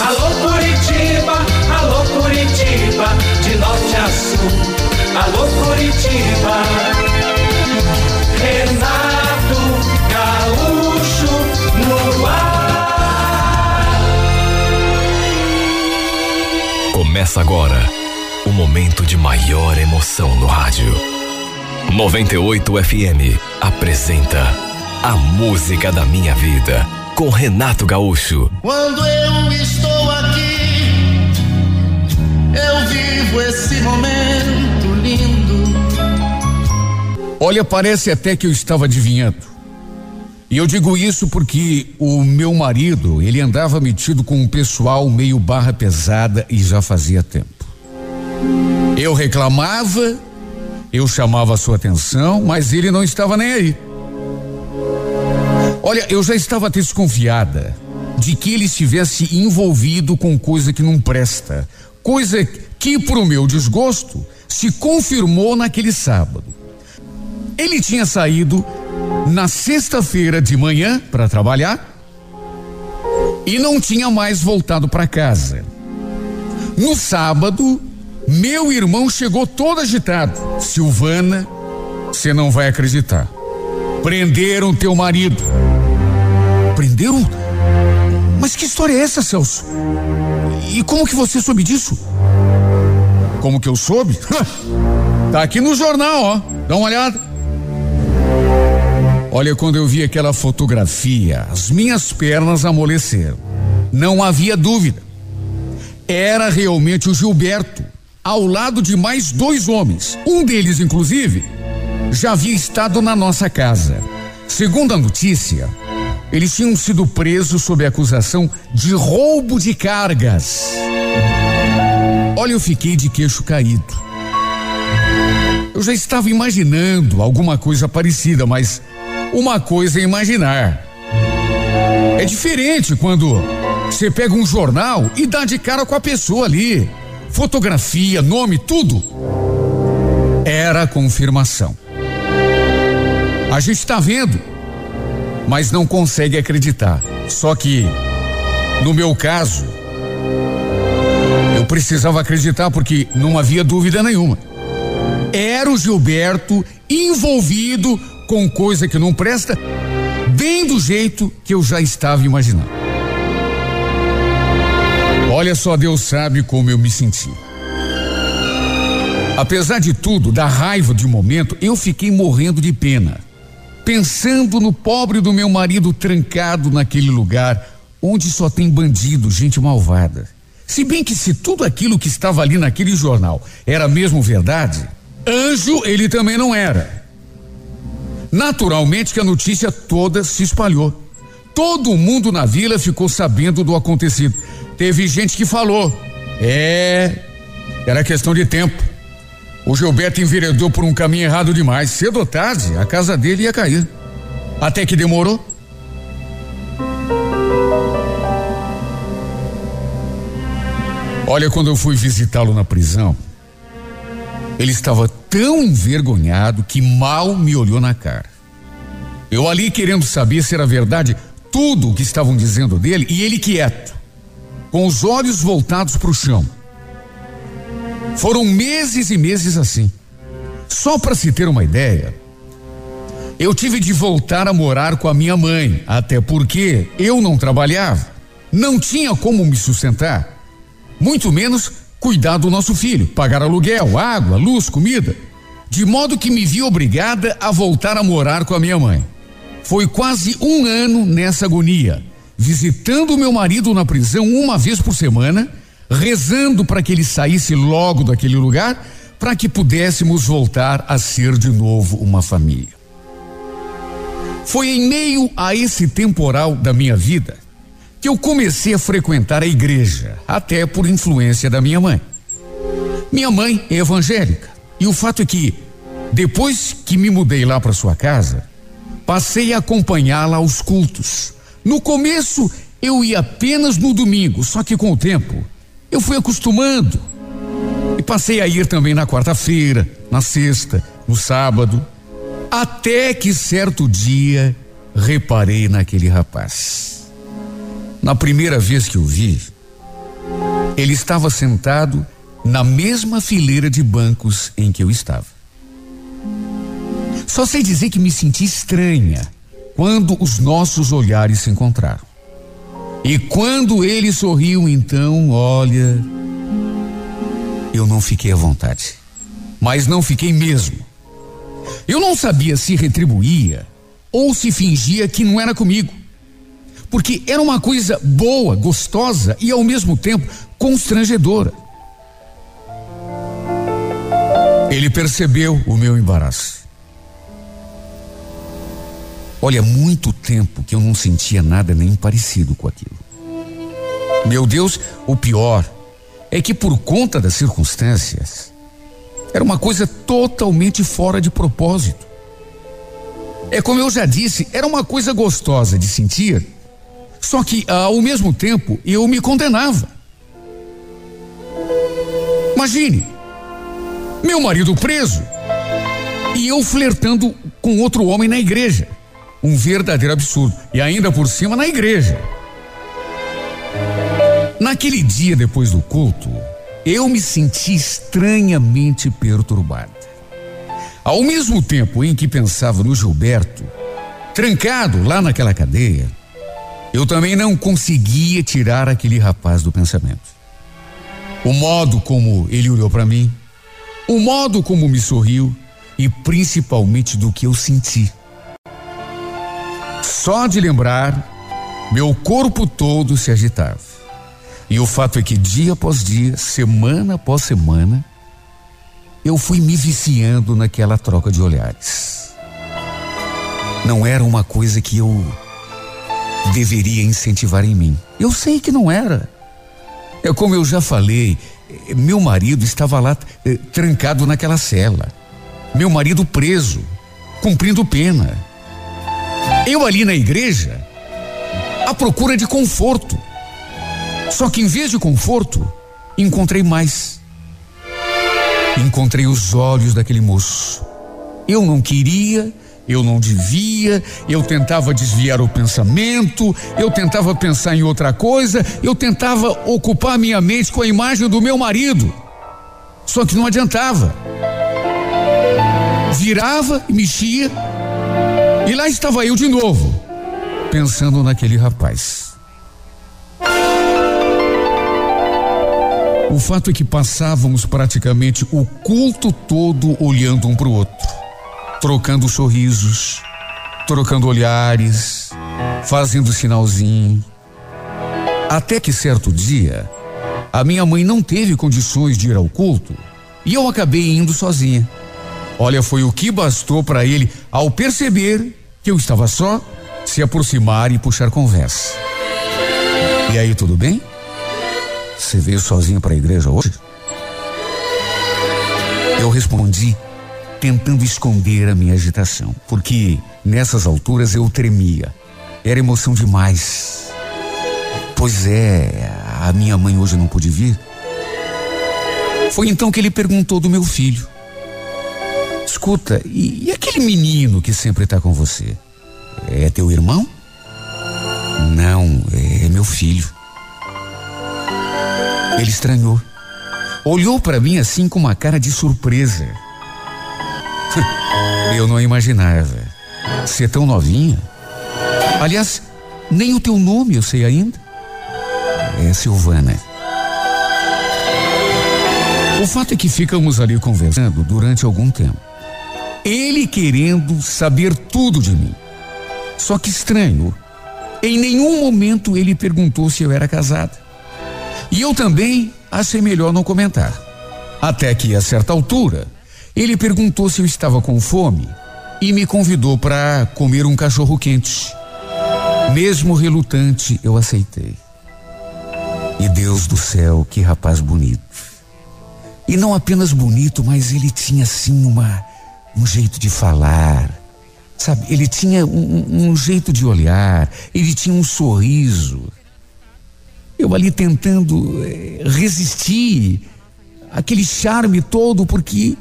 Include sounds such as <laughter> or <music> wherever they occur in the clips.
Alô Curitiba, alô Curitiba, de norte a sul. Alô Curitiba. Renato Gaúcho no ar. Começa agora o momento de maior emoção no rádio. 98 FM apresenta A Música da Minha Vida com Renato Gaúcho. Quando eu estou aqui, eu vivo esse momento lindo. Olha, parece até que eu estava adivinhando. E eu digo isso porque o meu marido, ele andava metido com um pessoal meio barra pesada e já fazia tempo. Eu reclamava, eu chamava a sua atenção, mas ele não estava nem aí. Olha, eu já estava desconfiada de que ele estivesse envolvido com coisa que não presta, coisa que, para o meu desgosto, se confirmou naquele sábado. Ele tinha saído na sexta-feira de manhã para trabalhar e não tinha mais voltado para casa. No sábado, meu irmão chegou todo agitado. Silvana, você não vai acreditar. Prenderam teu marido. Prenderam? Mas que história é essa, Celso? E como que você soube disso? Como que eu soube? <laughs> tá aqui no jornal, ó. Dá uma olhada. Olha, quando eu vi aquela fotografia, as minhas pernas amoleceram. Não havia dúvida. Era realmente o Gilberto, ao lado de mais dois homens. Um deles, inclusive, já havia estado na nossa casa. Segundo a notícia, eles tinham sido presos sob acusação de roubo de cargas. Olha, eu fiquei de queixo caído. Eu já estava imaginando alguma coisa parecida, mas uma coisa é imaginar. É diferente quando você pega um jornal e dá de cara com a pessoa ali. Fotografia, nome, tudo. Era confirmação. A gente está vendo, mas não consegue acreditar. Só que, no meu caso, eu precisava acreditar porque não havia dúvida nenhuma. Era o Gilberto envolvido com coisa que não presta, bem do jeito que eu já estava imaginando. Olha só, Deus sabe como eu me senti. Apesar de tudo, da raiva de um momento, eu fiquei morrendo de pena, pensando no pobre do meu marido trancado naquele lugar onde só tem bandido, gente malvada. Se bem que se tudo aquilo que estava ali naquele jornal era mesmo verdade, anjo ele também não era. Naturalmente que a notícia toda se espalhou. Todo mundo na vila ficou sabendo do acontecido. Teve gente que falou: é, era questão de tempo. O Gilberto enveredou por um caminho errado demais. Cedo ou tarde, a casa dele ia cair. Até que demorou. Olha, quando eu fui visitá-lo na prisão, ele estava tão envergonhado que mal me olhou na cara. Eu ali querendo saber se era verdade tudo o que estavam dizendo dele e ele quieto, com os olhos voltados para o chão. Foram meses e meses assim. Só para se ter uma ideia, eu tive de voltar a morar com a minha mãe, até porque eu não trabalhava, não tinha como me sustentar muito menos cuidar do nosso filho, pagar aluguel, água, luz, comida. De modo que me vi obrigada a voltar a morar com a minha mãe. Foi quase um ano nessa agonia, visitando meu marido na prisão uma vez por semana, rezando para que ele saísse logo daquele lugar, para que pudéssemos voltar a ser de novo uma família. Foi em meio a esse temporal da minha vida que eu comecei a frequentar a igreja, até por influência da minha mãe. Minha mãe é evangélica, e o fato é que, depois que me mudei lá para sua casa, passei a acompanhá-la aos cultos. No começo, eu ia apenas no domingo, só que com o tempo, eu fui acostumando. E passei a ir também na quarta-feira, na sexta, no sábado, até que certo dia reparei naquele rapaz. Na primeira vez que o vi, Ele estava sentado na mesma fileira de bancos em que eu estava. Só sei dizer que me senti estranha quando os nossos olhares se encontraram. E quando ele sorriu, então, olha, eu não fiquei à vontade. Mas não fiquei mesmo. Eu não sabia se retribuía ou se fingia que não era comigo. Porque era uma coisa boa, gostosa e ao mesmo tempo constrangedora. Ele percebeu o meu embaraço. Olha, muito tempo que eu não sentia nada nem parecido com aquilo. Meu Deus, o pior é que por conta das circunstâncias, era uma coisa totalmente fora de propósito. É como eu já disse, era uma coisa gostosa de sentir, só que ao mesmo tempo eu me condenava. Imagine, meu marido preso e eu flertando com outro homem na igreja. Um verdadeiro absurdo. E ainda por cima na igreja. Naquele dia depois do culto, eu me senti estranhamente perturbada. Ao mesmo tempo em que pensava no Gilberto, trancado lá naquela cadeia, eu também não conseguia tirar aquele rapaz do pensamento. O modo como ele olhou para mim, o modo como me sorriu e principalmente do que eu senti. Só de lembrar, meu corpo todo se agitava. E o fato é que dia após dia, semana após semana, eu fui me viciando naquela troca de olhares. Não era uma coisa que eu deveria incentivar em mim. Eu sei que não era. É como eu já falei, meu marido estava lá eh, trancado naquela cela. Meu marido preso, cumprindo pena. Eu ali na igreja, à procura de conforto. Só que em vez de conforto, encontrei mais. Encontrei os olhos daquele moço. Eu não queria, eu não devia, eu tentava desviar o pensamento, eu tentava pensar em outra coisa, eu tentava ocupar minha mente com a imagem do meu marido. Só que não adiantava. Virava e mexia, e lá estava eu de novo, pensando naquele rapaz. O fato é que passávamos praticamente o culto todo olhando um para o outro, trocando sorrisos, trocando olhares, fazendo sinalzinho. Até que certo dia, a minha mãe não teve condições de ir ao culto e eu acabei indo sozinha. Olha, foi o que bastou para ele, ao perceber que eu estava só, se aproximar e puxar conversa. E aí, tudo bem? Você veio sozinho para a igreja hoje? Eu respondi, tentando esconder a minha agitação, porque nessas alturas eu tremia. Era emoção demais. Pois é, a minha mãe hoje não pôde vir. Foi então que ele perguntou do meu filho. Escuta, e, e aquele menino que sempre está com você? É teu irmão? Não, é meu filho. Ele estranhou. Olhou para mim assim com uma cara de surpresa. <laughs> Eu não imaginava. Ser tão novinha. Aliás, nem o teu nome eu sei ainda. É Silvana. O fato é que ficamos ali conversando durante algum tempo. Ele querendo saber tudo de mim. Só que estranho, em nenhum momento ele perguntou se eu era casada. E eu também achei melhor não comentar. Até que, a certa altura, ele perguntou se eu estava com fome e me convidou para comer um cachorro quente. Mesmo relutante, eu aceitei. E Deus do céu, que rapaz bonito. E não apenas bonito, mas ele tinha assim uma um jeito de falar, sabe? Ele tinha um, um jeito de olhar, ele tinha um sorriso. Eu ali tentando eh, resistir aquele charme todo, porque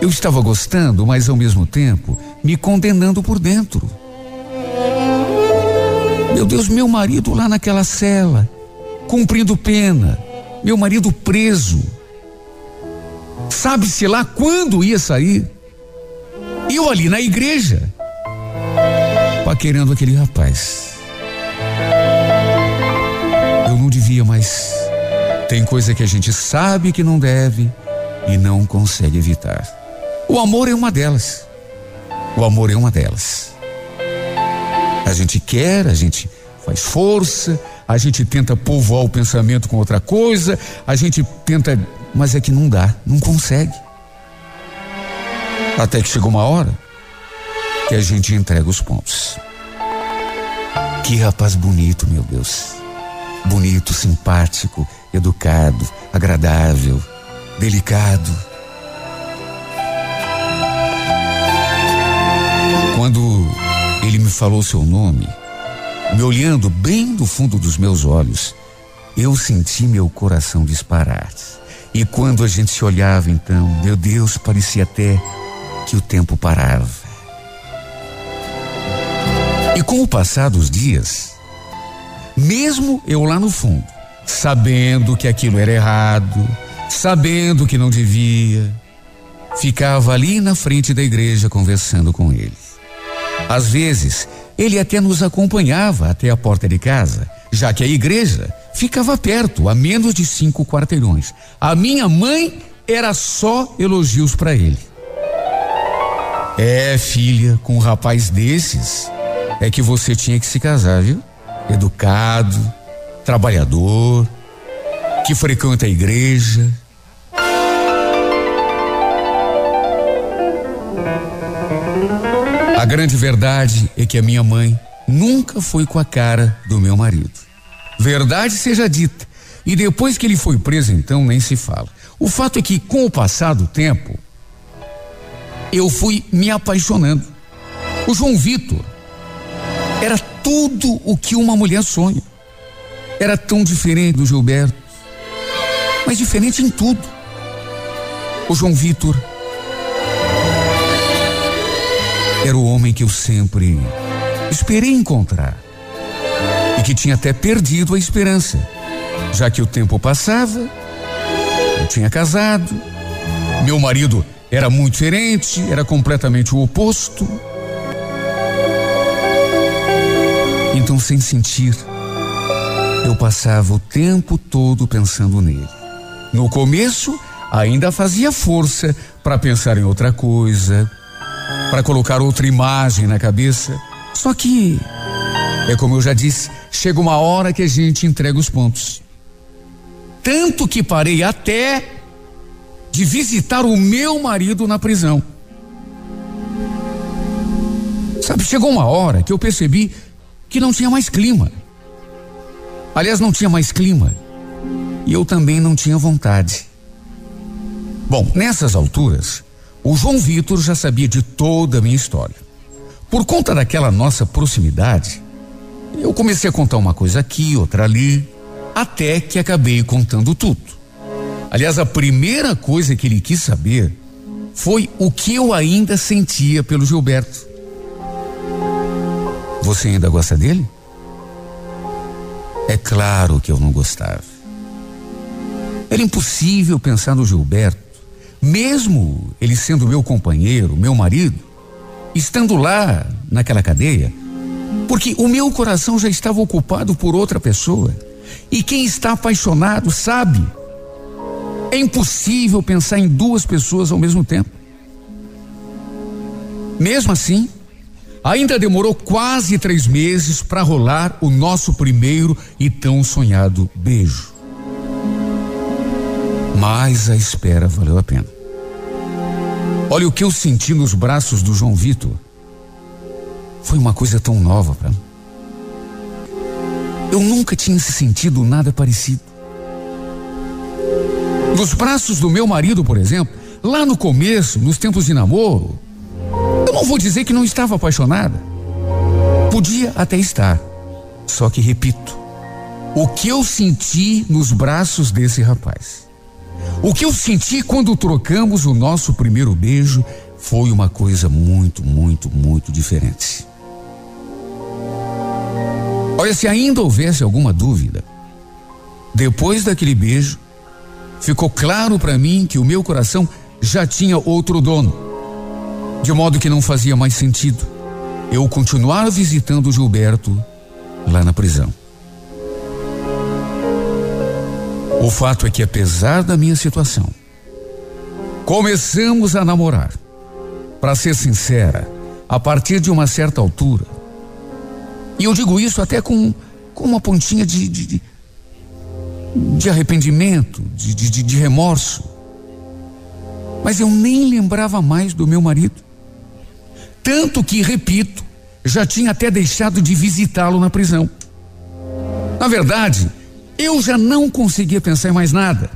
eu estava gostando, mas ao mesmo tempo me condenando por dentro. Meu Deus, meu marido lá naquela cela, cumprindo pena, Meu marido preso. Sabe-se lá quando ia sair. Eu ali na igreja, paquerando aquele rapaz. Mas tem coisa que a gente sabe que não deve e não consegue evitar. O amor é uma delas. O amor é uma delas. A gente quer, a gente faz força, a gente tenta povoar o pensamento com outra coisa, a gente tenta, mas é que não dá, não consegue. Até que chega uma hora que a gente entrega os pontos. Que rapaz bonito, meu Deus. Bonito, simpático, educado, agradável, delicado. Quando ele me falou seu nome, me olhando bem do fundo dos meus olhos, eu senti meu coração disparar. E quando a gente se olhava, então, meu Deus, parecia até que o tempo parava. E com o passar dos dias, mesmo eu lá no fundo, sabendo que aquilo era errado, sabendo que não devia, ficava ali na frente da igreja conversando com ele. Às vezes, ele até nos acompanhava até a porta de casa, já que a igreja ficava perto, a menos de cinco quarteirões. A minha mãe era só elogios para ele. É, filha, com um rapaz desses, é que você tinha que se casar, viu? Educado, trabalhador, que frequenta a igreja. A grande verdade é que a minha mãe nunca foi com a cara do meu marido. Verdade seja dita. E depois que ele foi preso, então nem se fala. O fato é que, com o passar do tempo, eu fui me apaixonando. O João Vitor era tudo o que uma mulher sonha. Era tão diferente do Gilberto, mas diferente em tudo. O João Vitor era o homem que eu sempre esperei encontrar e que tinha até perdido a esperança, já que o tempo passava, eu tinha casado, meu marido era muito diferente, era completamente o oposto. Então, sem sentir, eu passava o tempo todo pensando nele. No começo, ainda fazia força para pensar em outra coisa, para colocar outra imagem na cabeça. Só que, é como eu já disse, chega uma hora que a gente entrega os pontos. Tanto que parei até de visitar o meu marido na prisão. Sabe, chegou uma hora que eu percebi que não tinha mais clima. Aliás, não tinha mais clima. E eu também não tinha vontade. Bom, nessas alturas, o João Vitor já sabia de toda a minha história. Por conta daquela nossa proximidade, eu comecei a contar uma coisa aqui, outra ali, até que acabei contando tudo. Aliás, a primeira coisa que ele quis saber foi o que eu ainda sentia pelo Gilberto. Você ainda gosta dele? É claro que eu não gostava. Era impossível pensar no Gilberto, mesmo ele sendo meu companheiro, meu marido, estando lá naquela cadeia, porque o meu coração já estava ocupado por outra pessoa. E quem está apaixonado sabe é impossível pensar em duas pessoas ao mesmo tempo. Mesmo assim, ainda demorou quase três meses para rolar o nosso primeiro e tão sonhado beijo. Mas a espera valeu a pena. Olha o que eu senti nos braços do João Vitor. Foi uma coisa tão nova para mim. Eu nunca tinha sentido nada parecido. Nos braços do meu marido, por exemplo, lá no começo, nos tempos de namoro, eu não vou dizer que não estava apaixonada. Podia até estar. Só que, repito, o que eu senti nos braços desse rapaz, o que eu senti quando trocamos o nosso primeiro beijo, foi uma coisa muito, muito, muito diferente. Olha, se ainda houvesse alguma dúvida, depois daquele beijo, ficou claro para mim que o meu coração já tinha outro dono. De modo que não fazia mais sentido eu continuar visitando Gilberto lá na prisão. O fato é que, apesar da minha situação, começamos a namorar. Para ser sincera, a partir de uma certa altura, e eu digo isso até com, com uma pontinha de, de, de arrependimento, de, de, de remorso. Mas eu nem lembrava mais do meu marido. Tanto que, repito, já tinha até deixado de visitá-lo na prisão. Na verdade, eu já não conseguia pensar em mais nada.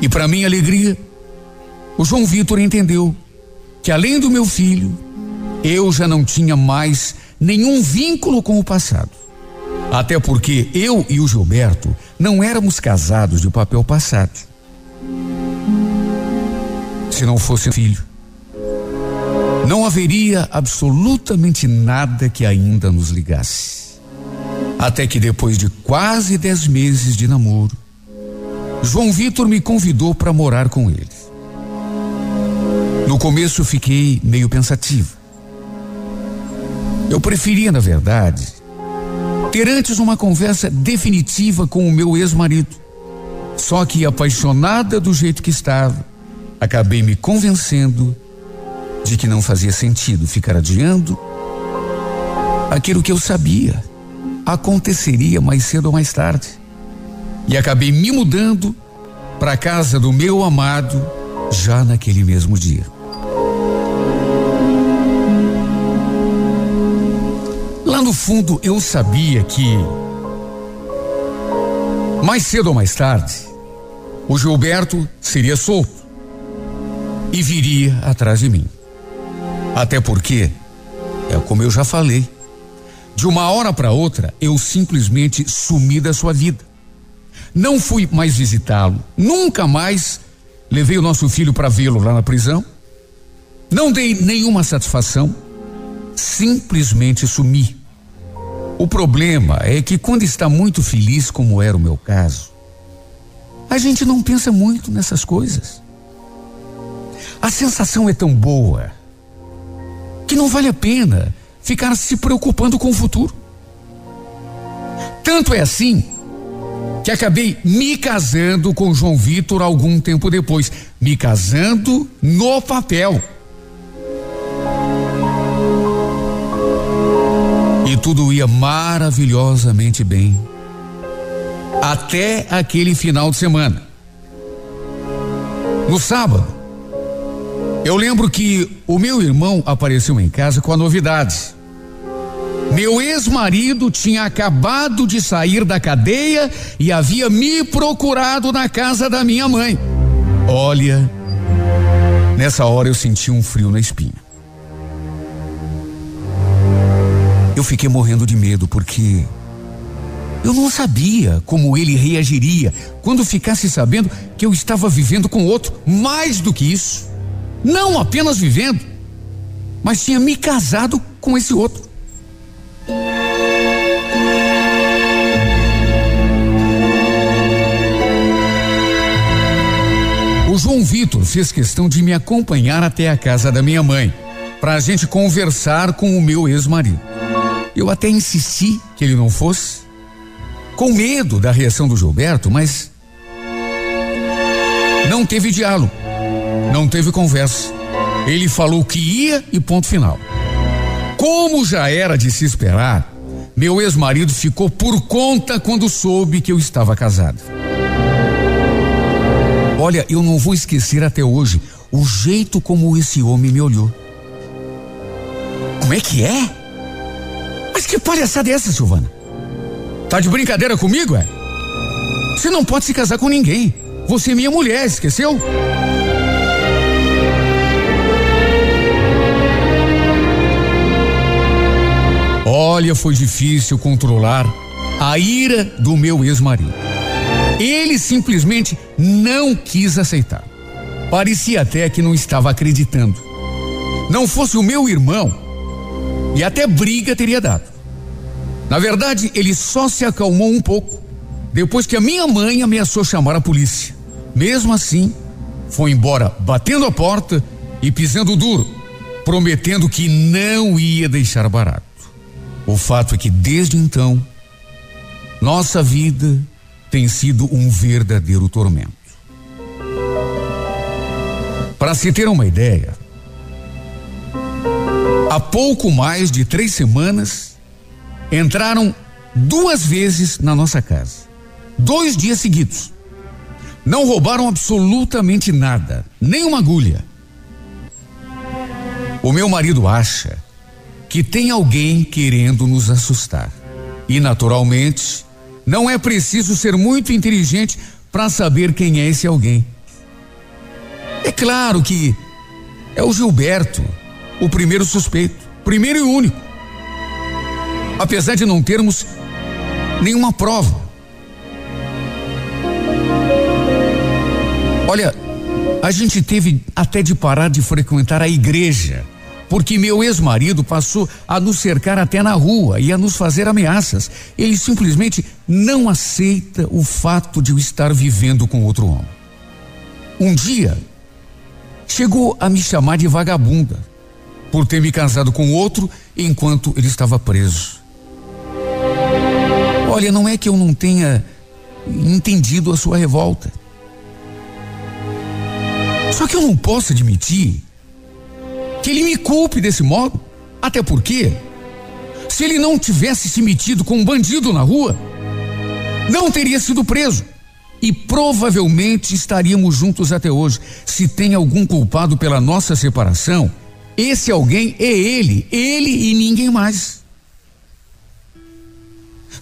E para minha alegria, o João Vitor entendeu que além do meu filho, eu já não tinha mais nenhum vínculo com o passado. Até porque eu e o Gilberto não éramos casados de papel passado. Se não fosse filho, não haveria absolutamente nada que ainda nos ligasse. Até que depois de quase dez meses de namoro, João Vitor me convidou para morar com ele. No começo fiquei meio pensativo. Eu preferia, na verdade, ter antes uma conversa definitiva com o meu ex-marido. Só que, apaixonada do jeito que estava, acabei me convencendo de que não fazia sentido ficar adiando aquilo que eu sabia aconteceria mais cedo ou mais tarde. E acabei me mudando para a casa do meu amado já naquele mesmo dia. Lá no fundo eu sabia que mais cedo ou mais tarde o Gilberto seria solto e viria atrás de mim. Até porque, é como eu já falei, de uma hora para outra, eu simplesmente sumi da sua vida. Não fui mais visitá-lo, nunca mais levei o nosso filho para vê-lo lá na prisão. Não dei nenhuma satisfação, simplesmente sumi. O problema é que quando está muito feliz, como era o meu caso, a gente não pensa muito nessas coisas. A sensação é tão boa que não vale a pena ficar se preocupando com o futuro. Tanto é assim que acabei me casando com João Vitor algum tempo depois, me casando no papel. E tudo ia maravilhosamente bem. Até aquele final de semana. No sábado, eu lembro que o meu irmão apareceu em casa com a novidade. Meu ex-marido tinha acabado de sair da cadeia e havia me procurado na casa da minha mãe. Olha, nessa hora eu senti um frio na espinha. Eu fiquei morrendo de medo porque eu não sabia como ele reagiria quando ficasse sabendo que eu estava vivendo com outro. Mais do que isso, não apenas vivendo, mas tinha me casado com esse outro. O João Vitor fez questão de me acompanhar até a casa da minha mãe, para a gente conversar com o meu ex-marido. Eu até insisti que ele não fosse, com medo da reação do Gilberto, mas não teve diálogo, não teve conversa. Ele falou que ia e ponto final. Como já era de se esperar, meu ex-marido ficou por conta quando soube que eu estava casado. Olha, eu não vou esquecer até hoje o jeito como esse homem me olhou. Como é que é? Mas que palhaçada é essa, Silvana? Tá de brincadeira comigo, é? Você não pode se casar com ninguém. Você é minha mulher, esqueceu? Olha, foi difícil controlar a ira do meu ex-marido. Ele simplesmente não quis aceitar. Parecia até que não estava acreditando. Não fosse o meu irmão, e até briga teria dado. Na verdade, ele só se acalmou um pouco depois que a minha mãe ameaçou chamar a polícia. Mesmo assim, foi embora batendo a porta e pisando duro, prometendo que não ia deixar barato. O fato é que desde então, nossa vida tem sido um verdadeiro tormento. Para se ter uma ideia, há pouco mais de três semanas, entraram duas vezes na nossa casa. Dois dias seguidos. Não roubaram absolutamente nada, nem uma agulha. O meu marido acha que tem alguém querendo nos assustar. E, naturalmente, não é preciso ser muito inteligente para saber quem é esse alguém. É claro que é o Gilberto, o primeiro suspeito, primeiro e único. Apesar de não termos nenhuma prova. Olha, a gente teve até de parar de frequentar a igreja, porque meu ex-marido passou a nos cercar até na rua e a nos fazer ameaças. Ele simplesmente não aceita o fato de eu estar vivendo com outro homem. Um dia, chegou a me chamar de vagabunda por ter me casado com outro enquanto ele estava preso. Olha, não é que eu não tenha entendido a sua revolta. Só que eu não posso admitir que ele me culpe desse modo. Até porque, se ele não tivesse se metido com um bandido na rua, não teria sido preso. E provavelmente estaríamos juntos até hoje. Se tem algum culpado pela nossa separação, esse alguém é ele, ele e ninguém mais.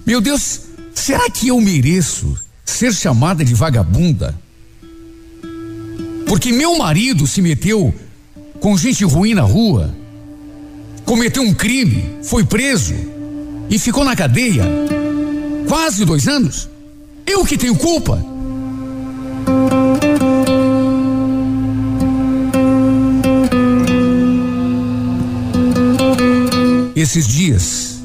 Meu Deus, será que eu mereço ser chamada de vagabunda? Porque meu marido se meteu com gente ruim na rua, cometeu um crime, foi preso e ficou na cadeia quase dois anos. Eu que tenho culpa. Esses dias,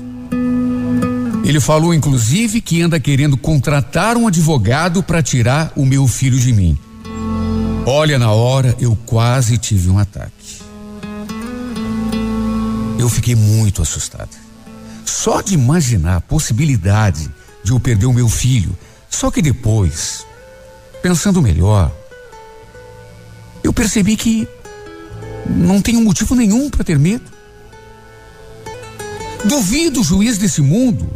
ele falou inclusive que anda querendo contratar um advogado para tirar o meu filho de mim. Olha, na hora eu quase tive um ataque. Eu fiquei muito assustada. Só de imaginar a possibilidade de eu perder o meu filho. Só que depois, pensando melhor, eu percebi que não tenho motivo nenhum para ter medo. Duvido o juiz desse mundo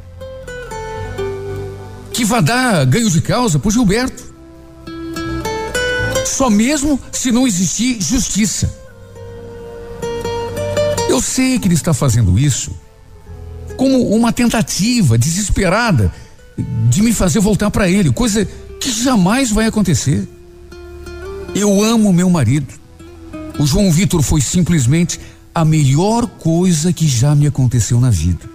que vá dar ganho de causa por Gilberto. Só mesmo se não existir justiça. Eu sei que ele está fazendo isso como uma tentativa desesperada de me fazer voltar para ele, coisa que jamais vai acontecer. Eu amo meu marido. O João Vitor foi simplesmente a melhor coisa que já me aconteceu na vida.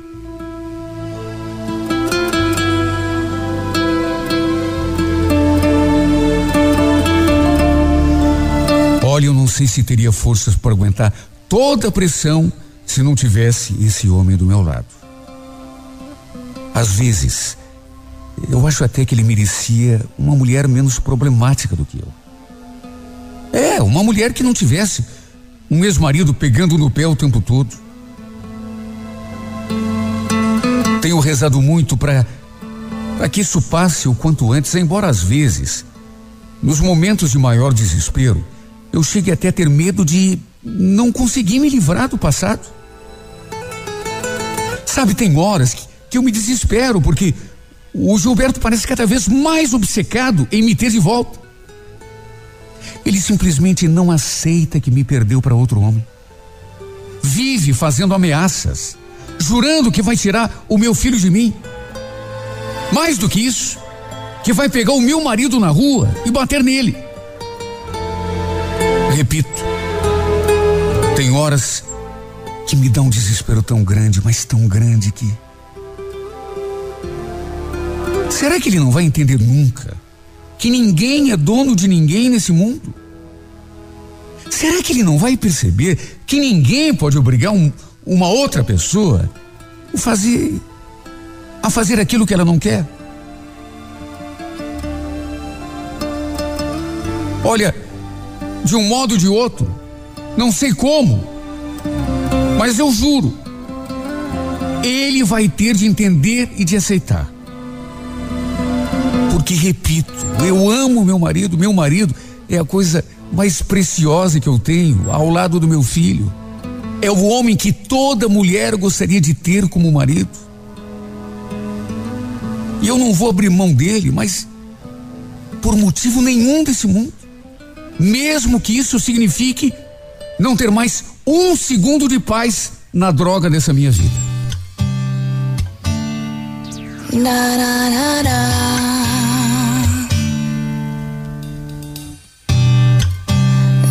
Sei se teria forças para aguentar toda a pressão se não tivesse esse homem do meu lado. Às vezes, eu acho até que ele merecia uma mulher menos problemática do que eu. É, uma mulher que não tivesse um ex-marido pegando no pé o tempo todo. Tenho rezado muito para para que isso passe o quanto antes, embora às vezes, nos momentos de maior desespero, eu chegue até a ter medo de não conseguir me livrar do passado. Sabe, tem horas que, que eu me desespero porque o Gilberto parece cada vez mais obcecado em me ter de volta. Ele simplesmente não aceita que me perdeu para outro homem. Vive fazendo ameaças, jurando que vai tirar o meu filho de mim. Mais do que isso, que vai pegar o meu marido na rua e bater nele. Repito, tem horas que me dá um desespero tão grande, mas tão grande que. Será que ele não vai entender nunca que ninguém é dono de ninguém nesse mundo? Será que ele não vai perceber que ninguém pode obrigar um, uma outra pessoa a fazer, a fazer aquilo que ela não quer? Olha, de um modo ou de outro, não sei como, mas eu juro, ele vai ter de entender e de aceitar. Porque, repito, eu amo meu marido, meu marido é a coisa mais preciosa que eu tenho ao lado do meu filho. É o homem que toda mulher gostaria de ter como marido. E eu não vou abrir mão dele, mas por motivo nenhum desse mundo. Mesmo que isso signifique não ter mais um segundo de paz na droga dessa minha vida. Na, na, na,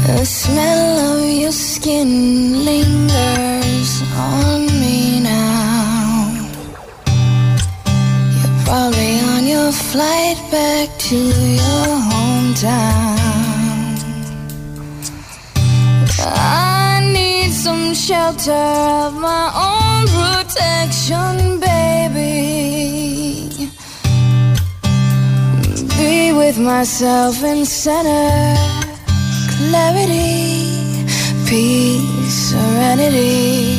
The smell of your skin lingers on me now. You're probably on your flight back to your hometown. I need some shelter of my own protection, baby. Be with myself and center clarity, peace, serenity.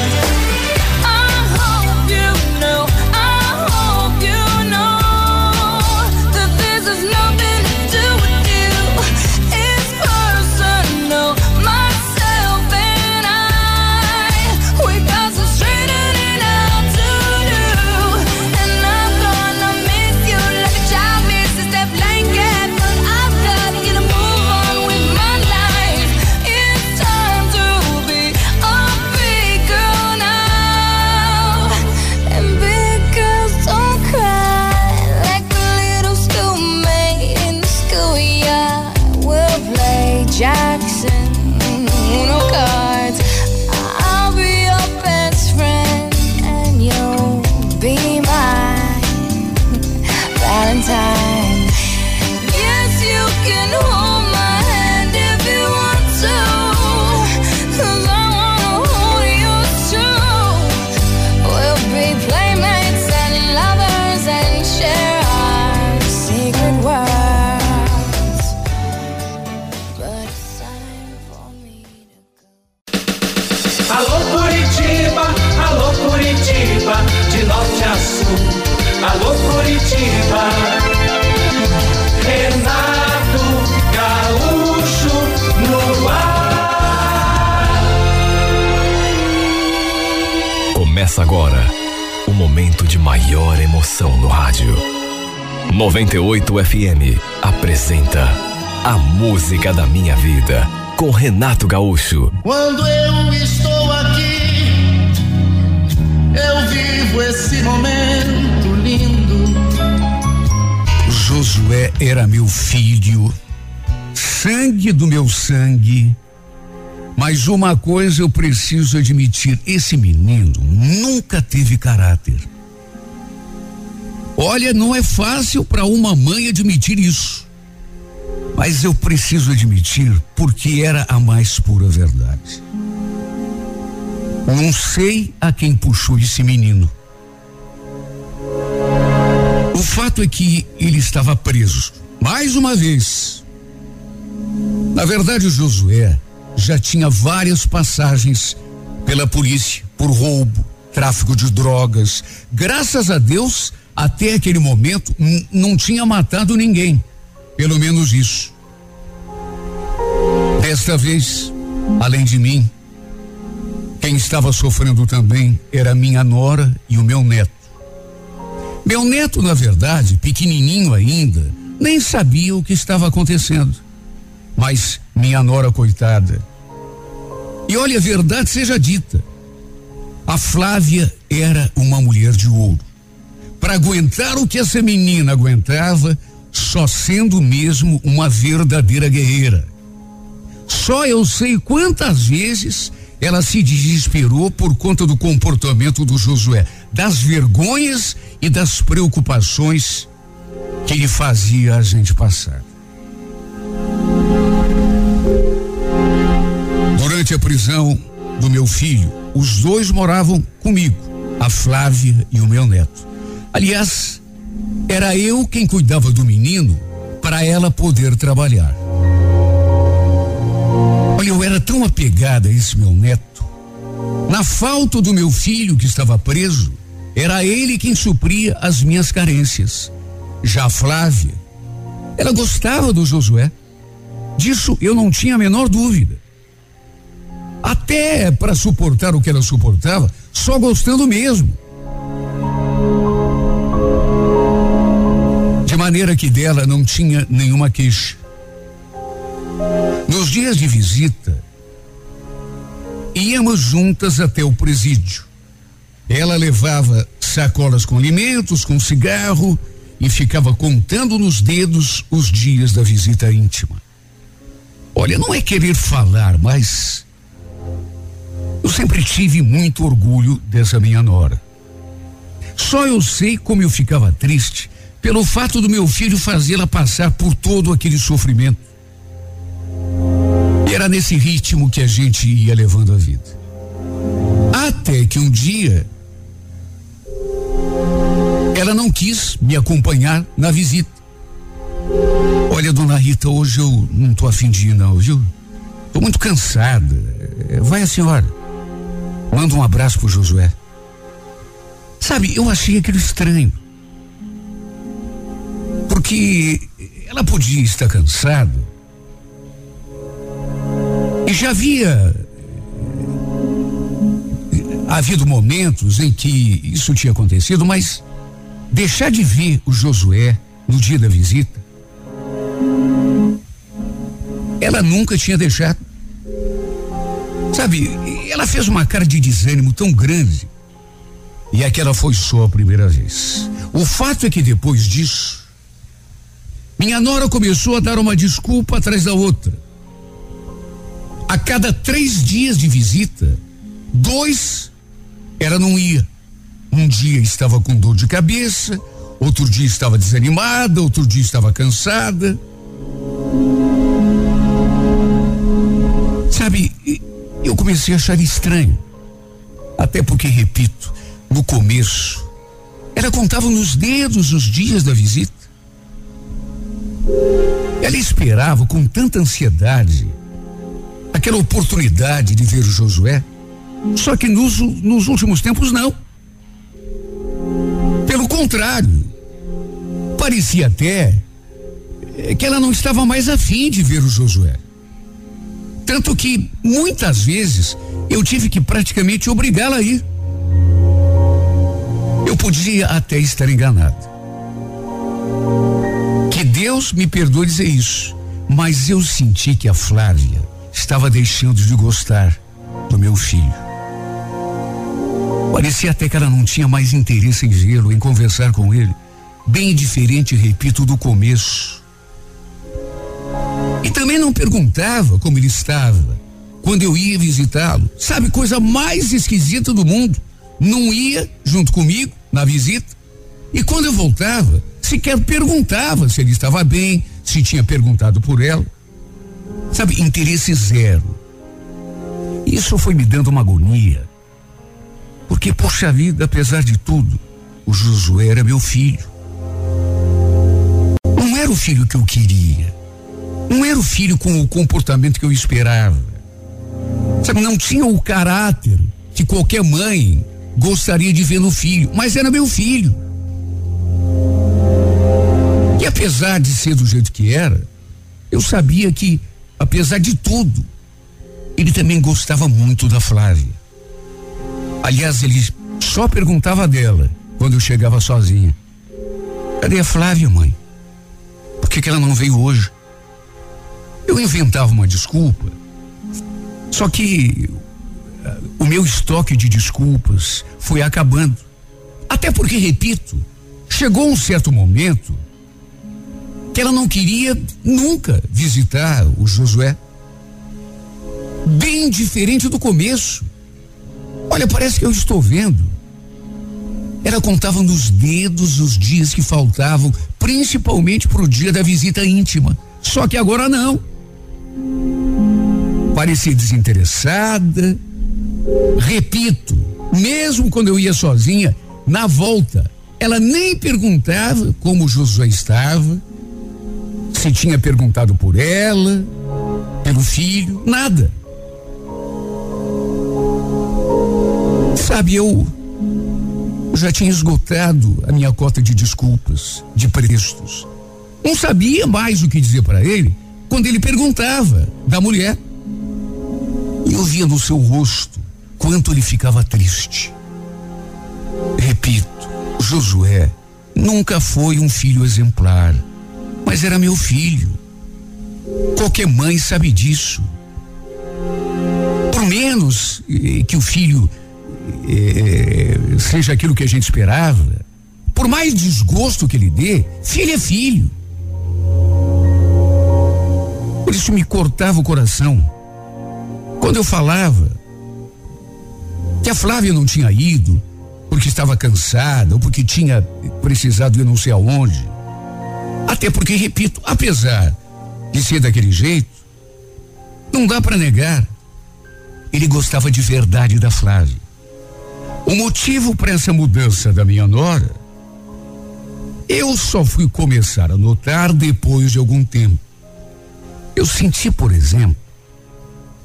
98 FM apresenta A Música da Minha Vida com Renato Gaúcho. Quando eu estou aqui, eu vivo esse momento lindo. Josué era meu filho, sangue do meu sangue mas uma coisa eu preciso admitir: esse menino nunca teve caráter. Olha, não é fácil para uma mãe admitir isso. Mas eu preciso admitir porque era a mais pura verdade. Não sei a quem puxou esse menino. O fato é que ele estava preso Mais uma vez. Na verdade, o Josué já tinha várias passagens pela polícia por roubo, tráfico de drogas. Graças a Deus, até aquele momento não tinha matado ninguém. Pelo menos isso. Desta vez, além de mim, quem estava sofrendo também era minha nora e o meu neto. Meu neto, na verdade, pequenininho ainda, nem sabia o que estava acontecendo. Mas minha nora, coitada. E olha, a verdade seja dita. A Flávia era uma mulher de ouro. Para aguentar o que essa menina aguentava, só sendo mesmo uma verdadeira guerreira. Só eu sei quantas vezes ela se desesperou por conta do comportamento do Josué, das vergonhas e das preocupações que ele fazia a gente passar. Durante a prisão do meu filho, os dois moravam comigo, a Flávia e o meu neto. Aliás, era eu quem cuidava do menino para ela poder trabalhar. Olha, eu era tão apegada a esse meu neto. Na falta do meu filho que estava preso, era ele quem supria as minhas carências. Já a Flávia, ela gostava do Josué. Disso eu não tinha a menor dúvida. Até para suportar o que ela suportava, só gostando mesmo. Maneira que dela não tinha nenhuma queixa. Nos dias de visita, íamos juntas até o presídio. Ela levava sacolas com alimentos, com cigarro e ficava contando nos dedos os dias da visita íntima. Olha, não é querer falar, mas eu sempre tive muito orgulho dessa minha nora. Só eu sei como eu ficava triste pelo fato do meu filho fazê-la passar por todo aquele sofrimento. Era nesse ritmo que a gente ia levando a vida. Até que um dia ela não quis me acompanhar na visita. Olha, dona Rita, hoje eu não tô afim de ir, não, viu? Tô muito cansada. Vai a senhora. Manda um abraço pro Josué. Sabe, eu achei aquilo estranho. Porque ela podia estar cansada e já havia havido momentos em que isso tinha acontecido, mas deixar de ver o Josué no dia da visita, ela nunca tinha deixado. Sabe, ela fez uma cara de desânimo tão grande. E aquela foi só a primeira vez. O fato é que depois disso, minha nora começou a dar uma desculpa atrás da outra. A cada três dias de visita, dois ela não ia. Um dia estava com dor de cabeça, outro dia estava desanimada, outro dia estava cansada. Sabe, eu comecei a achar estranho. Até porque, repito, no começo, ela contava nos dedos os dias da visita. Ela esperava com tanta ansiedade aquela oportunidade de ver o Josué. Só que nos, nos últimos tempos não. Pelo contrário, parecia até eh, que ela não estava mais afim de ver o Josué. Tanto que muitas vezes eu tive que praticamente obrigá-la a ir. Eu podia até estar enganado. Que Deus me perdoe dizer isso, mas eu senti que a Flávia estava deixando de gostar do meu filho. Parecia até que ela não tinha mais interesse em vê-lo, em conversar com ele. Bem diferente, repito, do começo. E também não perguntava como ele estava quando eu ia visitá-lo. Sabe, coisa mais esquisita do mundo. Não ia junto comigo na visita. E quando eu voltava, sequer perguntava se ele estava bem, se tinha perguntado por ela. Sabe, interesse zero. Isso foi me dando uma agonia. Porque, poxa vida, apesar de tudo, o Josué era meu filho. Não era o filho que eu queria. Não era o filho com o comportamento que eu esperava. Sabe, não tinha o caráter que qualquer mãe gostaria de ver no filho, mas era meu filho. E apesar de ser do jeito que era, eu sabia que, apesar de tudo, ele também gostava muito da Flávia. Aliás, ele só perguntava dela quando eu chegava sozinha. Cadê a Flávia, mãe? Por que, que ela não veio hoje? Eu inventava uma desculpa. Só que uh, o meu estoque de desculpas foi acabando. Até porque, repito, chegou um certo momento que ela não queria nunca visitar o Josué. Bem diferente do começo. Olha, parece que eu estou vendo. Ela contava nos dedos os dias que faltavam, principalmente para o dia da visita íntima. Só que agora não. Parecia desinteressada. Repito, mesmo quando eu ia sozinha, na volta, ela nem perguntava como Josué estava, se tinha perguntado por ela, pelo filho, nada. Sabe, eu já tinha esgotado a minha cota de desculpas, de prestos. Não sabia mais o que dizer para ele quando ele perguntava da mulher. E eu via no seu rosto quanto ele ficava triste. Repito, Josué nunca foi um filho exemplar, mas era meu filho. Qualquer mãe sabe disso. Por menos eh, que o filho é, seja aquilo que a gente esperava, por mais desgosto que ele dê, filho é filho. Por isso me cortava o coração. Quando eu falava que a Flávia não tinha ido porque estava cansada ou porque tinha precisado ir não sei aonde. Até porque, repito, apesar de ser daquele jeito, não dá para negar. Ele gostava de verdade da Flávia. O motivo para essa mudança da minha nora, eu só fui começar a notar depois de algum tempo. Eu senti, por exemplo,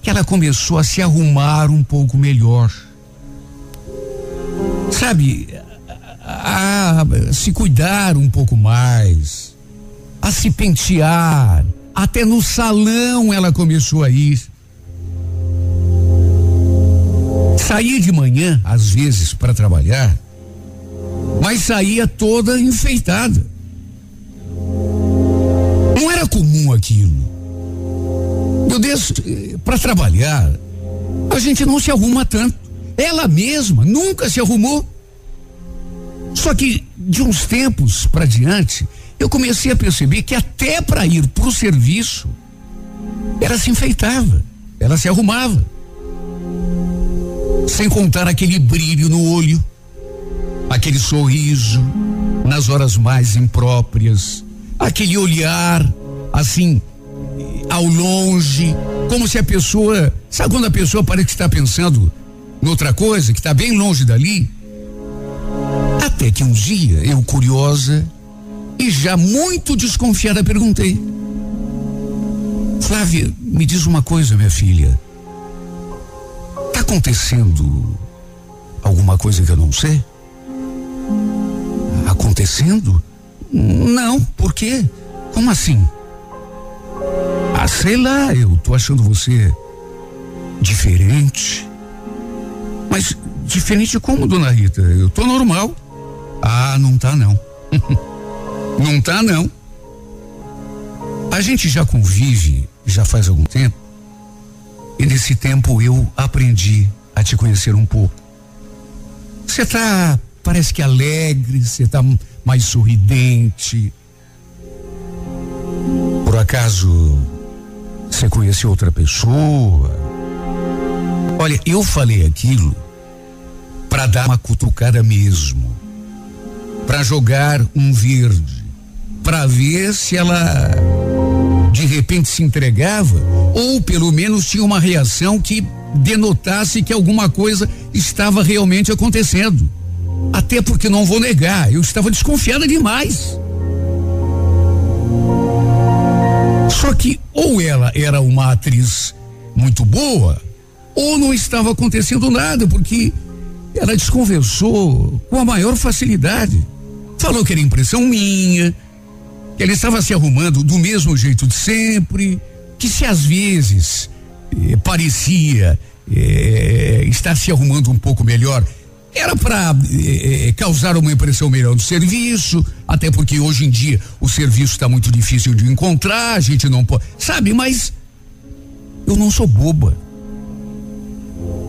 que ela começou a se arrumar um pouco melhor. Sabe, a, a se cuidar um pouco mais, a se pentear. Até no salão ela começou a ir. Saía de manhã, às vezes, para trabalhar, mas saía toda enfeitada. Não era comum aquilo. Meu Deus, para trabalhar, a gente não se arruma tanto. Ela mesma nunca se arrumou. Só que de uns tempos para diante, eu comecei a perceber que até para ir para o serviço, ela se enfeitava, ela se arrumava. Sem contar aquele brilho no olho, aquele sorriso nas horas mais impróprias, aquele olhar assim ao longe, como se a pessoa, sabe quando a pessoa parece que está pensando noutra coisa, que está bem longe dali? Até que um dia, eu curiosa e já muito desconfiada, perguntei: Flávia, me diz uma coisa, minha filha acontecendo alguma coisa que eu não sei? Acontecendo? Não, por quê? Como assim? Ah, sei lá, eu tô achando você diferente. Mas diferente como, dona Rita? Eu tô normal. Ah, não tá não. <laughs> não tá não. A gente já convive já faz algum tempo e nesse tempo eu aprendi a te conhecer um pouco. Você tá, parece que alegre, você tá mais sorridente. Por acaso você conheceu outra pessoa? Olha, eu falei aquilo para dar uma cutucada mesmo, para jogar um verde, para ver se ela de repente se entregava, ou pelo menos tinha uma reação que denotasse que alguma coisa estava realmente acontecendo. Até porque não vou negar, eu estava desconfiada demais. Só que ou ela era uma atriz muito boa, ou não estava acontecendo nada, porque ela desconversou com a maior facilidade. Falou que era impressão minha, ela estava se arrumando do mesmo jeito de sempre, que se às vezes eh, parecia eh, estar se arrumando um pouco melhor, era para eh, eh, causar uma impressão melhor do serviço, até porque hoje em dia o serviço está muito difícil de encontrar, a gente não pode. Sabe, mas eu não sou boba.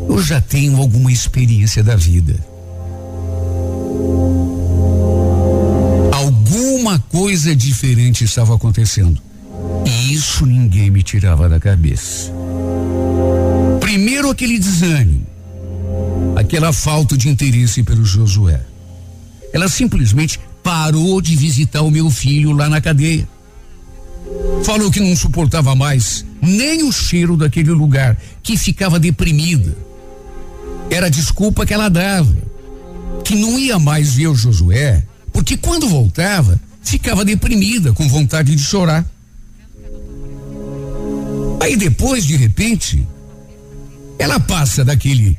Eu já tenho alguma experiência da vida. Coisa diferente estava acontecendo. E isso ninguém me tirava da cabeça. Primeiro aquele desânimo, aquela falta de interesse pelo Josué. Ela simplesmente parou de visitar o meu filho lá na cadeia. Falou que não suportava mais nem o cheiro daquele lugar, que ficava deprimida. Era a desculpa que ela dava, que não ia mais ver o Josué, porque quando voltava, ficava deprimida, com vontade de chorar. Aí depois, de repente, ela passa daquele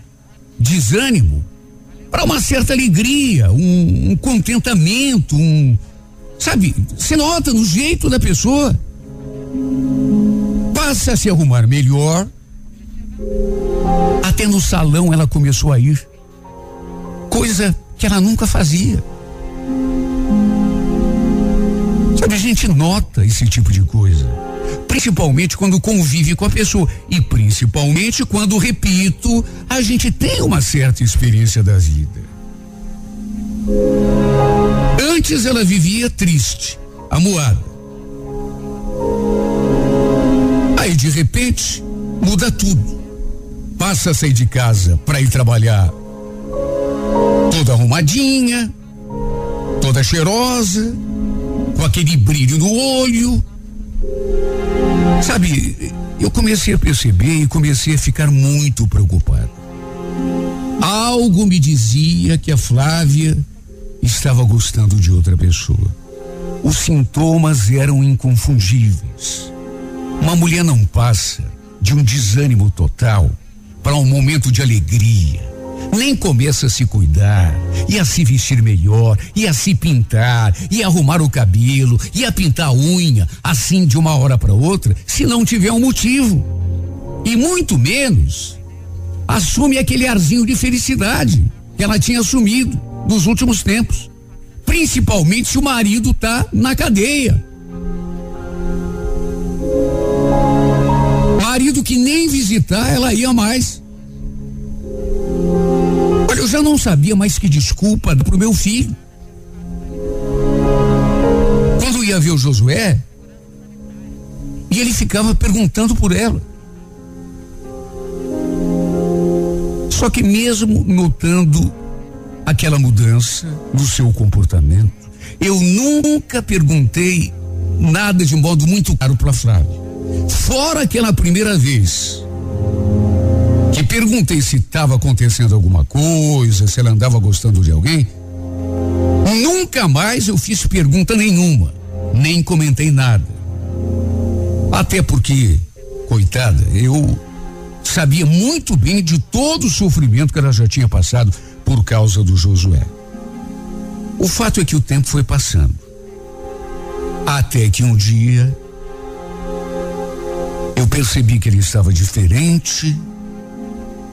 desânimo para uma certa alegria, um, um contentamento, um. Sabe, você nota no jeito da pessoa. Passa a se arrumar melhor. Até no salão ela começou a ir. Coisa que ela nunca fazia. Sabe, a gente nota esse tipo de coisa. Principalmente quando convive com a pessoa. E principalmente quando, repito, a gente tem uma certa experiência da vida. Antes ela vivia triste, amuada. Aí de repente muda tudo. Passa a sair de casa para ir trabalhar toda arrumadinha, toda cheirosa, com aquele brilho no olho. Sabe, eu comecei a perceber e comecei a ficar muito preocupado. Algo me dizia que a Flávia estava gostando de outra pessoa. Os sintomas eram inconfundíveis. Uma mulher não passa de um desânimo total para um momento de alegria. Nem começa a se cuidar, e a se vestir melhor, e a se pintar, e arrumar o cabelo, e a pintar a unha, assim de uma hora para outra, se não tiver um motivo. E muito menos assume aquele arzinho de felicidade que ela tinha assumido nos últimos tempos. Principalmente se o marido tá na cadeia. Marido que nem visitar ela ia mais. Olha, eu já não sabia mais que desculpa pro meu filho. Quando ia ver o Josué, e ele ficava perguntando por ela. Só que mesmo notando aquela mudança no seu comportamento, eu nunca perguntei nada de modo muito claro para Flávia. Fora aquela primeira vez que perguntei se estava acontecendo alguma coisa, se ela andava gostando de alguém, nunca mais eu fiz pergunta nenhuma, nem comentei nada. Até porque, coitada, eu sabia muito bem de todo o sofrimento que ela já tinha passado por causa do Josué. O fato é que o tempo foi passando. Até que um dia eu percebi que ele estava diferente,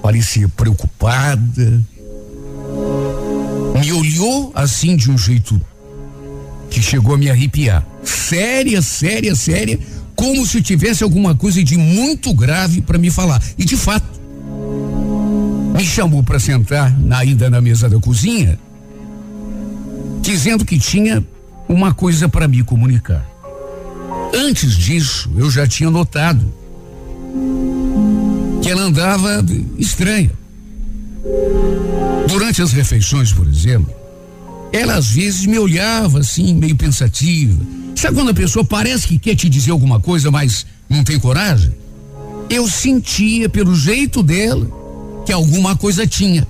parecia preocupada, me olhou assim de um jeito que chegou a me arrepiar. Séria, séria, séria, como se tivesse alguma coisa de muito grave para me falar. E de fato, me chamou para sentar na ida na mesa da cozinha, dizendo que tinha uma coisa para me comunicar. Antes disso, eu já tinha notado que ela andava estranha. Durante as refeições, por exemplo, ela às vezes me olhava assim, meio pensativa. Sabe quando a pessoa parece que quer te dizer alguma coisa, mas não tem coragem? Eu sentia pelo jeito dela que alguma coisa tinha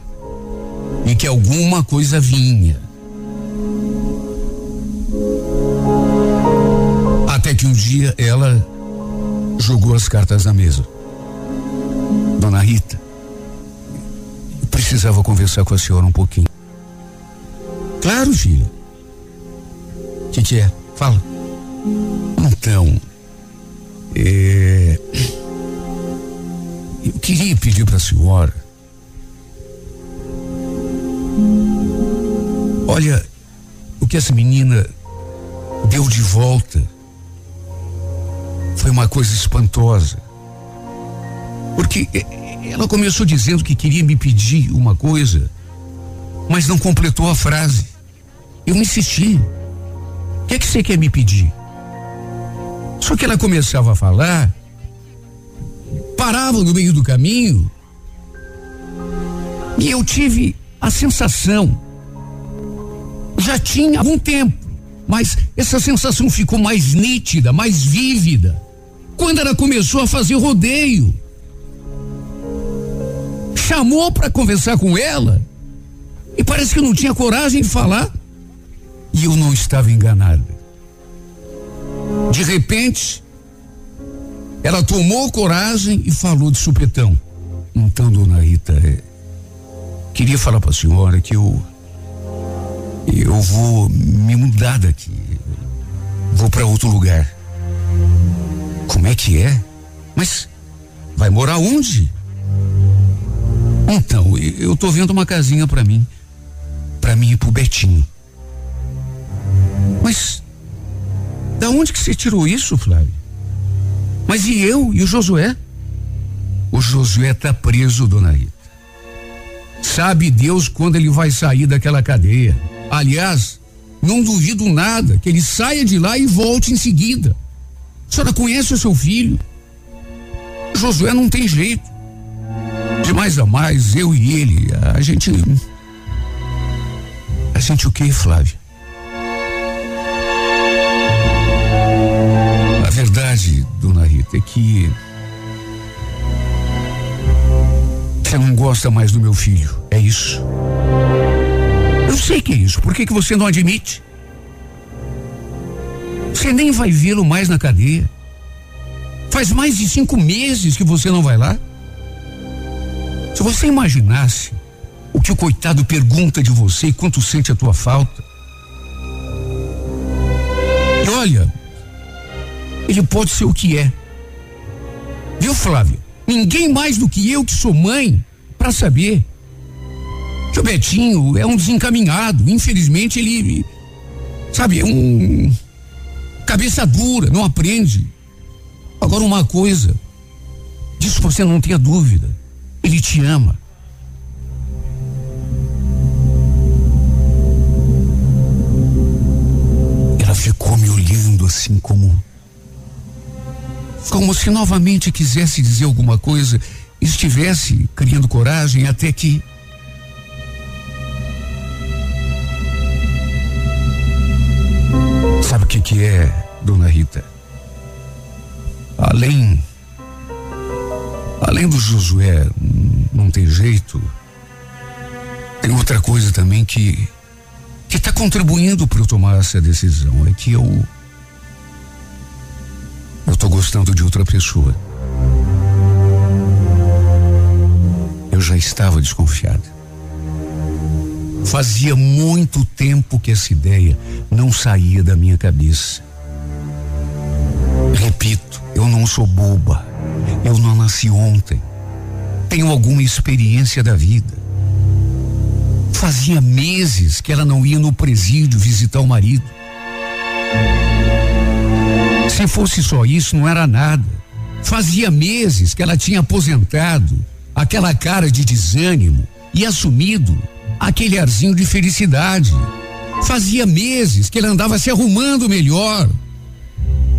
e que alguma coisa vinha. Até que um dia ela jogou as cartas na mesa. Dona Rita, eu precisava conversar com a senhora um pouquinho. Claro, filha. O que, que é? Fala. Então, é, eu queria pedir para a senhora. Olha, o que essa menina deu de volta foi uma coisa espantosa. Porque ela começou dizendo que queria me pedir uma coisa, mas não completou a frase. Eu insisti. O que é que você quer me pedir? Só que ela começava a falar, parava no meio do caminho, e eu tive a sensação, já tinha algum tempo, mas essa sensação ficou mais nítida, mais vívida, quando ela começou a fazer rodeio. Chamou para conversar com ela, e parece que não tinha coragem de falar, e eu não estava enganado. De repente, ela tomou coragem e falou de supetão. Então, dona Rita, é, queria falar para a senhora que eu eu vou me mudar daqui. Vou para outro lugar. Como é que é? Mas vai morar onde? Então, eu tô vendo uma casinha para mim, para mim e pro Betinho. Mas da onde que você tirou isso, Flávio? Mas e eu e o Josué? O Josué tá preso, dona Rita. Sabe Deus quando ele vai sair daquela cadeia. Aliás, não duvido nada que ele saia de lá e volte em seguida. A senhora conhece o seu filho? O Josué não tem jeito. De mais a mais, eu e ele, a gente. A gente o que, Flávio? verdade, dona Rita, é que você não gosta mais do meu filho. É isso. Eu sei que é isso. Por que, que você não admite? Você nem vai vê-lo mais na cadeia. Faz mais de cinco meses que você não vai lá. Se você imaginasse o que o coitado pergunta de você e quanto sente a tua falta. E olha, ele pode ser o que é. Viu, Flávia? Ninguém mais do que eu que sou mãe para saber. Que o Betinho é um desencaminhado. Infelizmente, ele. Sabe, é um. Cabeça dura, não aprende. Agora, uma coisa. Disso você não tenha dúvida. Ele te ama. Ela ficou me olhando assim como como se novamente quisesse dizer alguma coisa, estivesse criando coragem até que. Sabe o que, que é, dona Rita? Além. Além do Josué não tem jeito, tem outra coisa também que que está contribuindo para eu tomar essa decisão. É que eu eu estou gostando de outra pessoa. Eu já estava desconfiada. Fazia muito tempo que essa ideia não saía da minha cabeça. Repito, eu não sou boba. Eu não nasci ontem. Tenho alguma experiência da vida. Fazia meses que ela não ia no presídio visitar o marido. Se fosse só isso, não era nada. Fazia meses que ela tinha aposentado aquela cara de desânimo e assumido aquele arzinho de felicidade. Fazia meses que ele andava se arrumando melhor,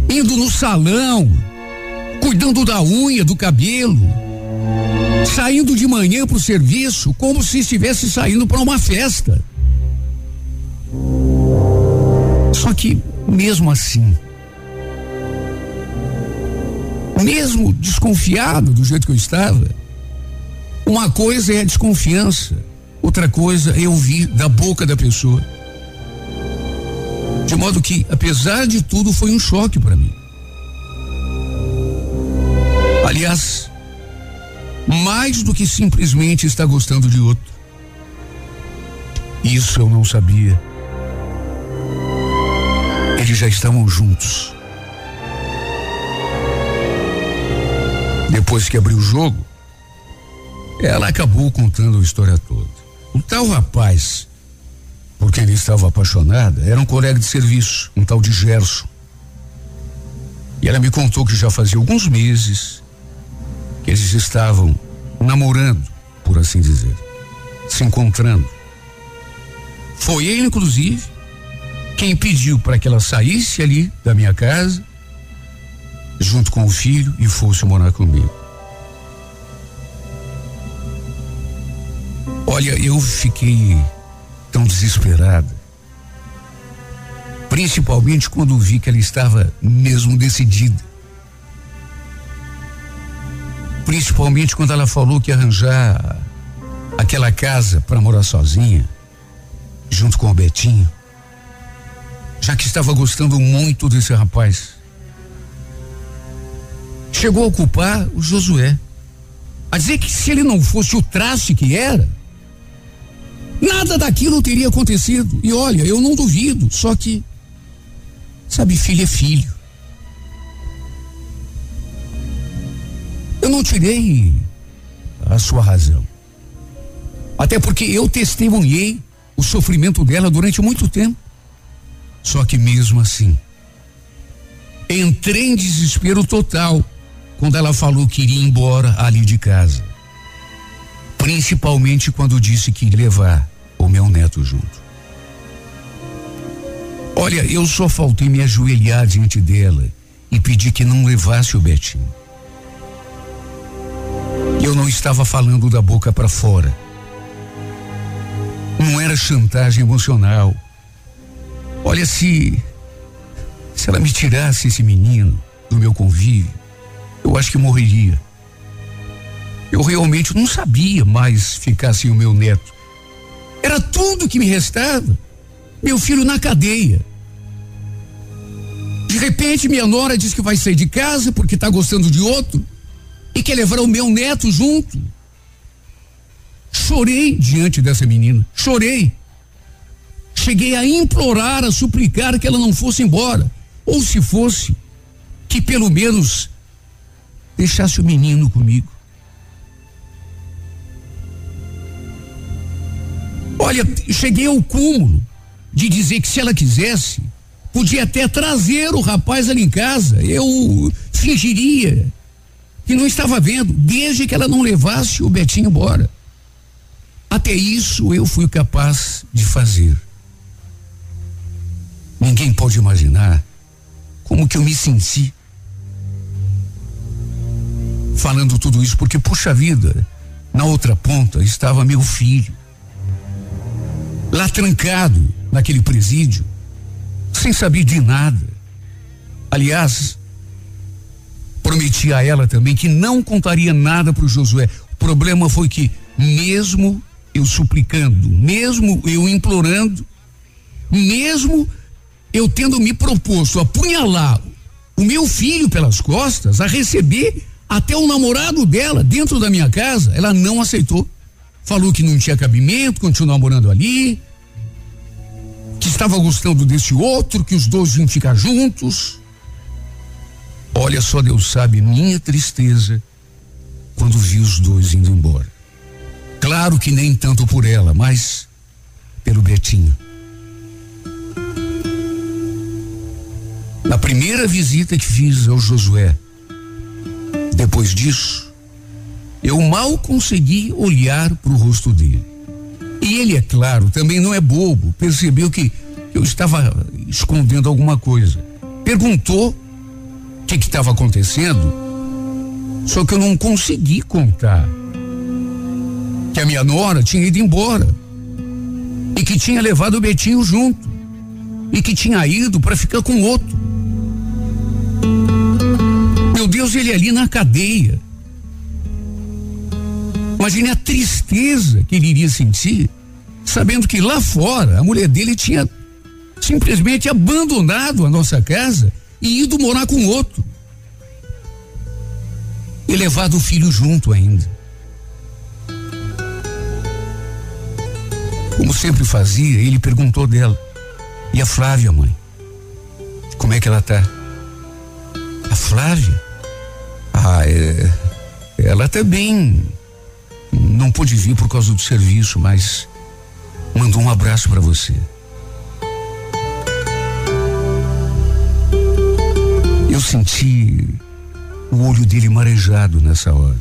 indo no salão, cuidando da unha, do cabelo, saindo de manhã para o serviço como se estivesse saindo para uma festa. Só que, mesmo assim, mesmo desconfiado do jeito que eu estava, uma coisa é a desconfiança, outra coisa é ouvir da boca da pessoa. De modo que, apesar de tudo, foi um choque para mim. Aliás, mais do que simplesmente está gostando de outro. Isso eu não sabia. Eles já estavam juntos. Depois que abriu o jogo, ela acabou contando a história toda. O tal rapaz, por quem ele estava apaixonada, era um colega de serviço, um tal de Gerson. E ela me contou que já fazia alguns meses eles estavam namorando, por assim dizer, se encontrando. Foi ele, inclusive, quem pediu para que ela saísse ali da minha casa, junto com o filho, e fosse morar comigo. Olha, eu fiquei tão desesperada. Principalmente quando vi que ela estava mesmo decidida. Principalmente quando ela falou que arranjar aquela casa para morar sozinha, junto com o Betinho. Já que estava gostando muito desse rapaz. Chegou a ocupar o Josué. A dizer que se ele não fosse o traste que era, Nada daquilo teria acontecido. E olha, eu não duvido, só que, sabe, filho é filho. Eu não tirei a sua razão. Até porque eu testemunhei o sofrimento dela durante muito tempo. Só que mesmo assim, entrei em desespero total quando ela falou que iria embora ali de casa principalmente quando disse que ia levar o meu neto junto. Olha, eu só faltei me ajoelhar diante dela e pedir que não levasse o Betinho. Eu não estava falando da boca para fora. Não era chantagem emocional. Olha, se. Se ela me tirasse esse menino do meu convívio, eu acho que morreria. Eu realmente não sabia mais ficar sem o meu neto. Era tudo que me restava. Meu filho na cadeia. De repente, minha nora diz que vai sair de casa porque está gostando de outro e quer levar o meu neto junto. Chorei diante dessa menina. Chorei. Cheguei a implorar, a suplicar que ela não fosse embora. Ou se fosse, que pelo menos deixasse o menino comigo. Olha, cheguei ao cúmulo de dizer que se ela quisesse, podia até trazer o rapaz ali em casa. Eu fingiria que não estava vendo, desde que ela não levasse o Betinho embora. Até isso eu fui capaz de fazer. Ninguém pode imaginar como que eu me senti falando tudo isso, porque, puxa vida, na outra ponta estava meu filho lá trancado naquele presídio, sem saber de nada. Aliás, prometi a ela também que não contaria nada para o Josué. O problema foi que, mesmo eu suplicando, mesmo eu implorando, mesmo eu tendo me proposto apunhalar o meu filho pelas costas, a receber até o namorado dela dentro da minha casa, ela não aceitou. Falou que não tinha cabimento, continuou morando ali, que estava gostando desse outro, que os dois iam ficar juntos. Olha só, Deus sabe minha tristeza quando vi os dois indo embora. Claro que nem tanto por ela, mas pelo Betinho. Na primeira visita que fiz ao Josué, depois disso, eu mal consegui olhar para o rosto dele. E ele, é claro, também não é bobo, percebeu que eu estava escondendo alguma coisa. Perguntou o que estava acontecendo, só que eu não consegui contar. Que a minha nora tinha ido embora e que tinha levado o Betinho junto e que tinha ido para ficar com outro. Meu Deus, ele ali na cadeia. Imagine a tristeza que ele iria sentir, sabendo que lá fora a mulher dele tinha simplesmente abandonado a nossa casa e ido morar com outro. e levado o filho junto ainda. Como sempre fazia, ele perguntou dela: E a Flávia, mãe? Como é que ela tá? A Flávia? Ah, é, ela também não pôde vir por causa do serviço, mas mandou um abraço para você. Eu senti o olho dele marejado nessa hora.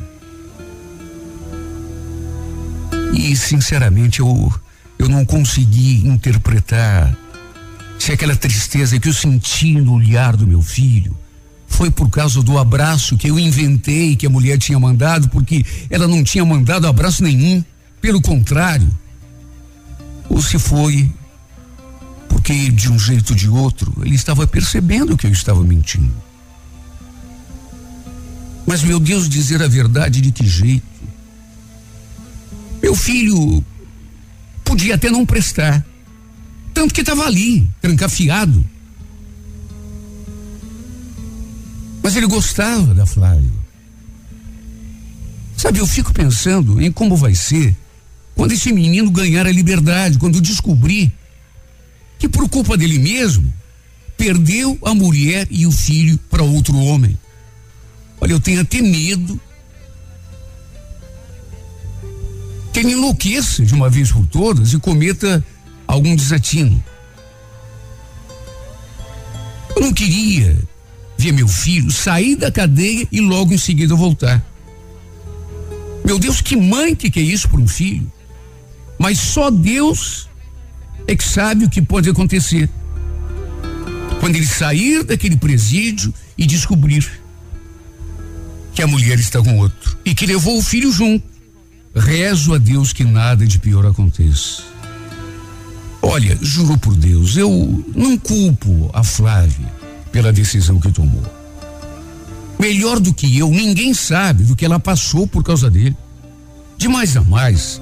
E, sinceramente, eu, eu não consegui interpretar se aquela tristeza que eu senti no olhar do meu filho foi por causa do abraço que eu inventei que a mulher tinha mandado, porque ela não tinha mandado abraço nenhum, pelo contrário. Ou se foi porque de um jeito ou de outro ele estava percebendo que eu estava mentindo. Mas, meu Deus, dizer a verdade de que jeito? Meu filho podia até não prestar. Tanto que estava ali, trancafiado. Mas ele gostava da Flávia. Sabe, eu fico pensando em como vai ser quando esse menino ganhar a liberdade, quando descobrir que por culpa dele mesmo perdeu a mulher e o filho para outro homem. Olha, eu tenho até medo que ele enlouqueça de uma vez por todas e cometa algum desatino. Eu não queria ver meu filho sair da cadeia e logo em seguida voltar. Meu Deus, que mãe que, que é isso para um filho? Mas só Deus é que sabe o que pode acontecer. Quando ele sair daquele presídio e descobrir que a mulher está com outro e que levou o filho junto. Rezo a Deus que nada de pior aconteça. Olha, juro por Deus, eu não culpo a Flávia pela decisão que tomou. Melhor do que eu, ninguém sabe do que ela passou por causa dele. De mais a mais,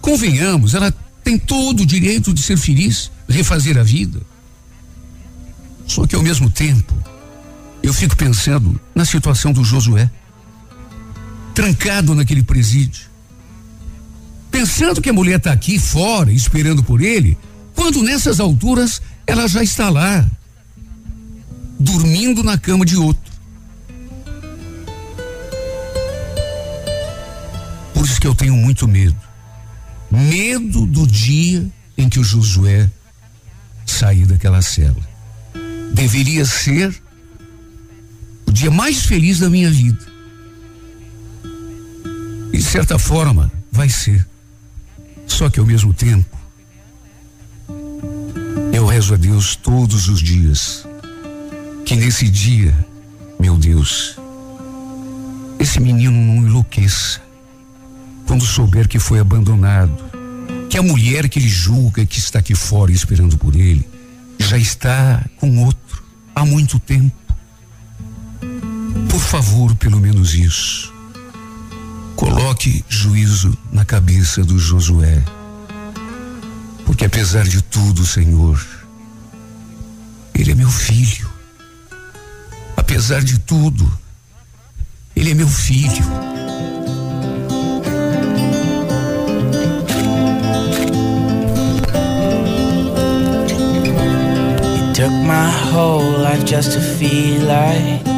convenhamos, ela tem todo o direito de ser feliz, refazer a vida. Só que ao mesmo tempo, eu fico pensando na situação do Josué, trancado naquele presídio, pensando que a mulher está aqui fora esperando por ele, quando nessas alturas ela já está lá, dormindo na cama de outro. Por isso que eu tenho muito medo. Medo do dia em que o Josué sair daquela cela. Deveria ser dia mais feliz da minha vida. E de certa forma, vai ser. Só que ao mesmo tempo, eu rezo a Deus todos os dias. Que nesse dia, meu Deus, esse menino não enlouqueça. Quando souber que foi abandonado, que a mulher que ele julga que está aqui fora esperando por ele, já está com outro há muito tempo. Por favor, pelo menos isso. Coloque juízo na cabeça do Josué. Porque apesar de tudo, Senhor, ele é meu filho. Apesar de tudo, ele é meu filho. took my whole life just to feel like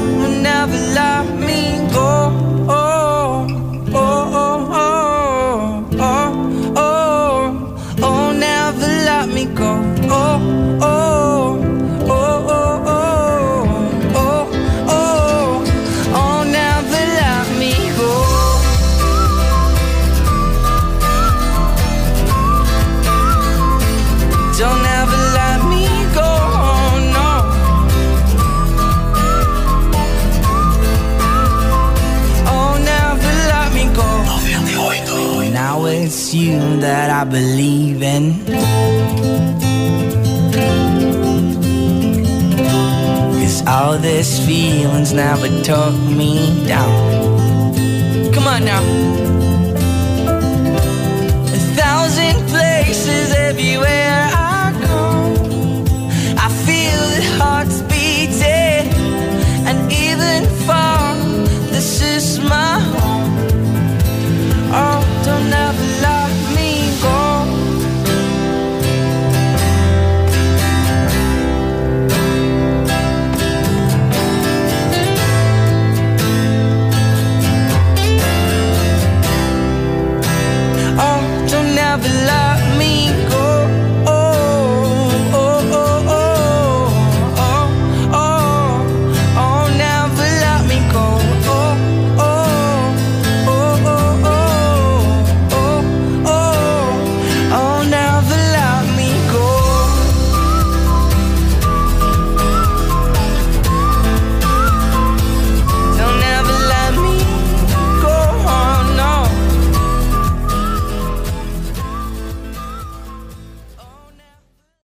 never took me down.